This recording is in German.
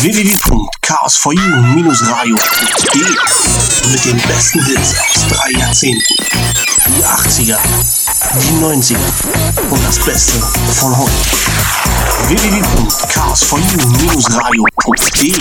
www.chaos4u-radio.de mit den besten Hits aus drei Jahrzehnten. Die 80er, die 90er und das Beste von heute. www.chaos4u-radio.de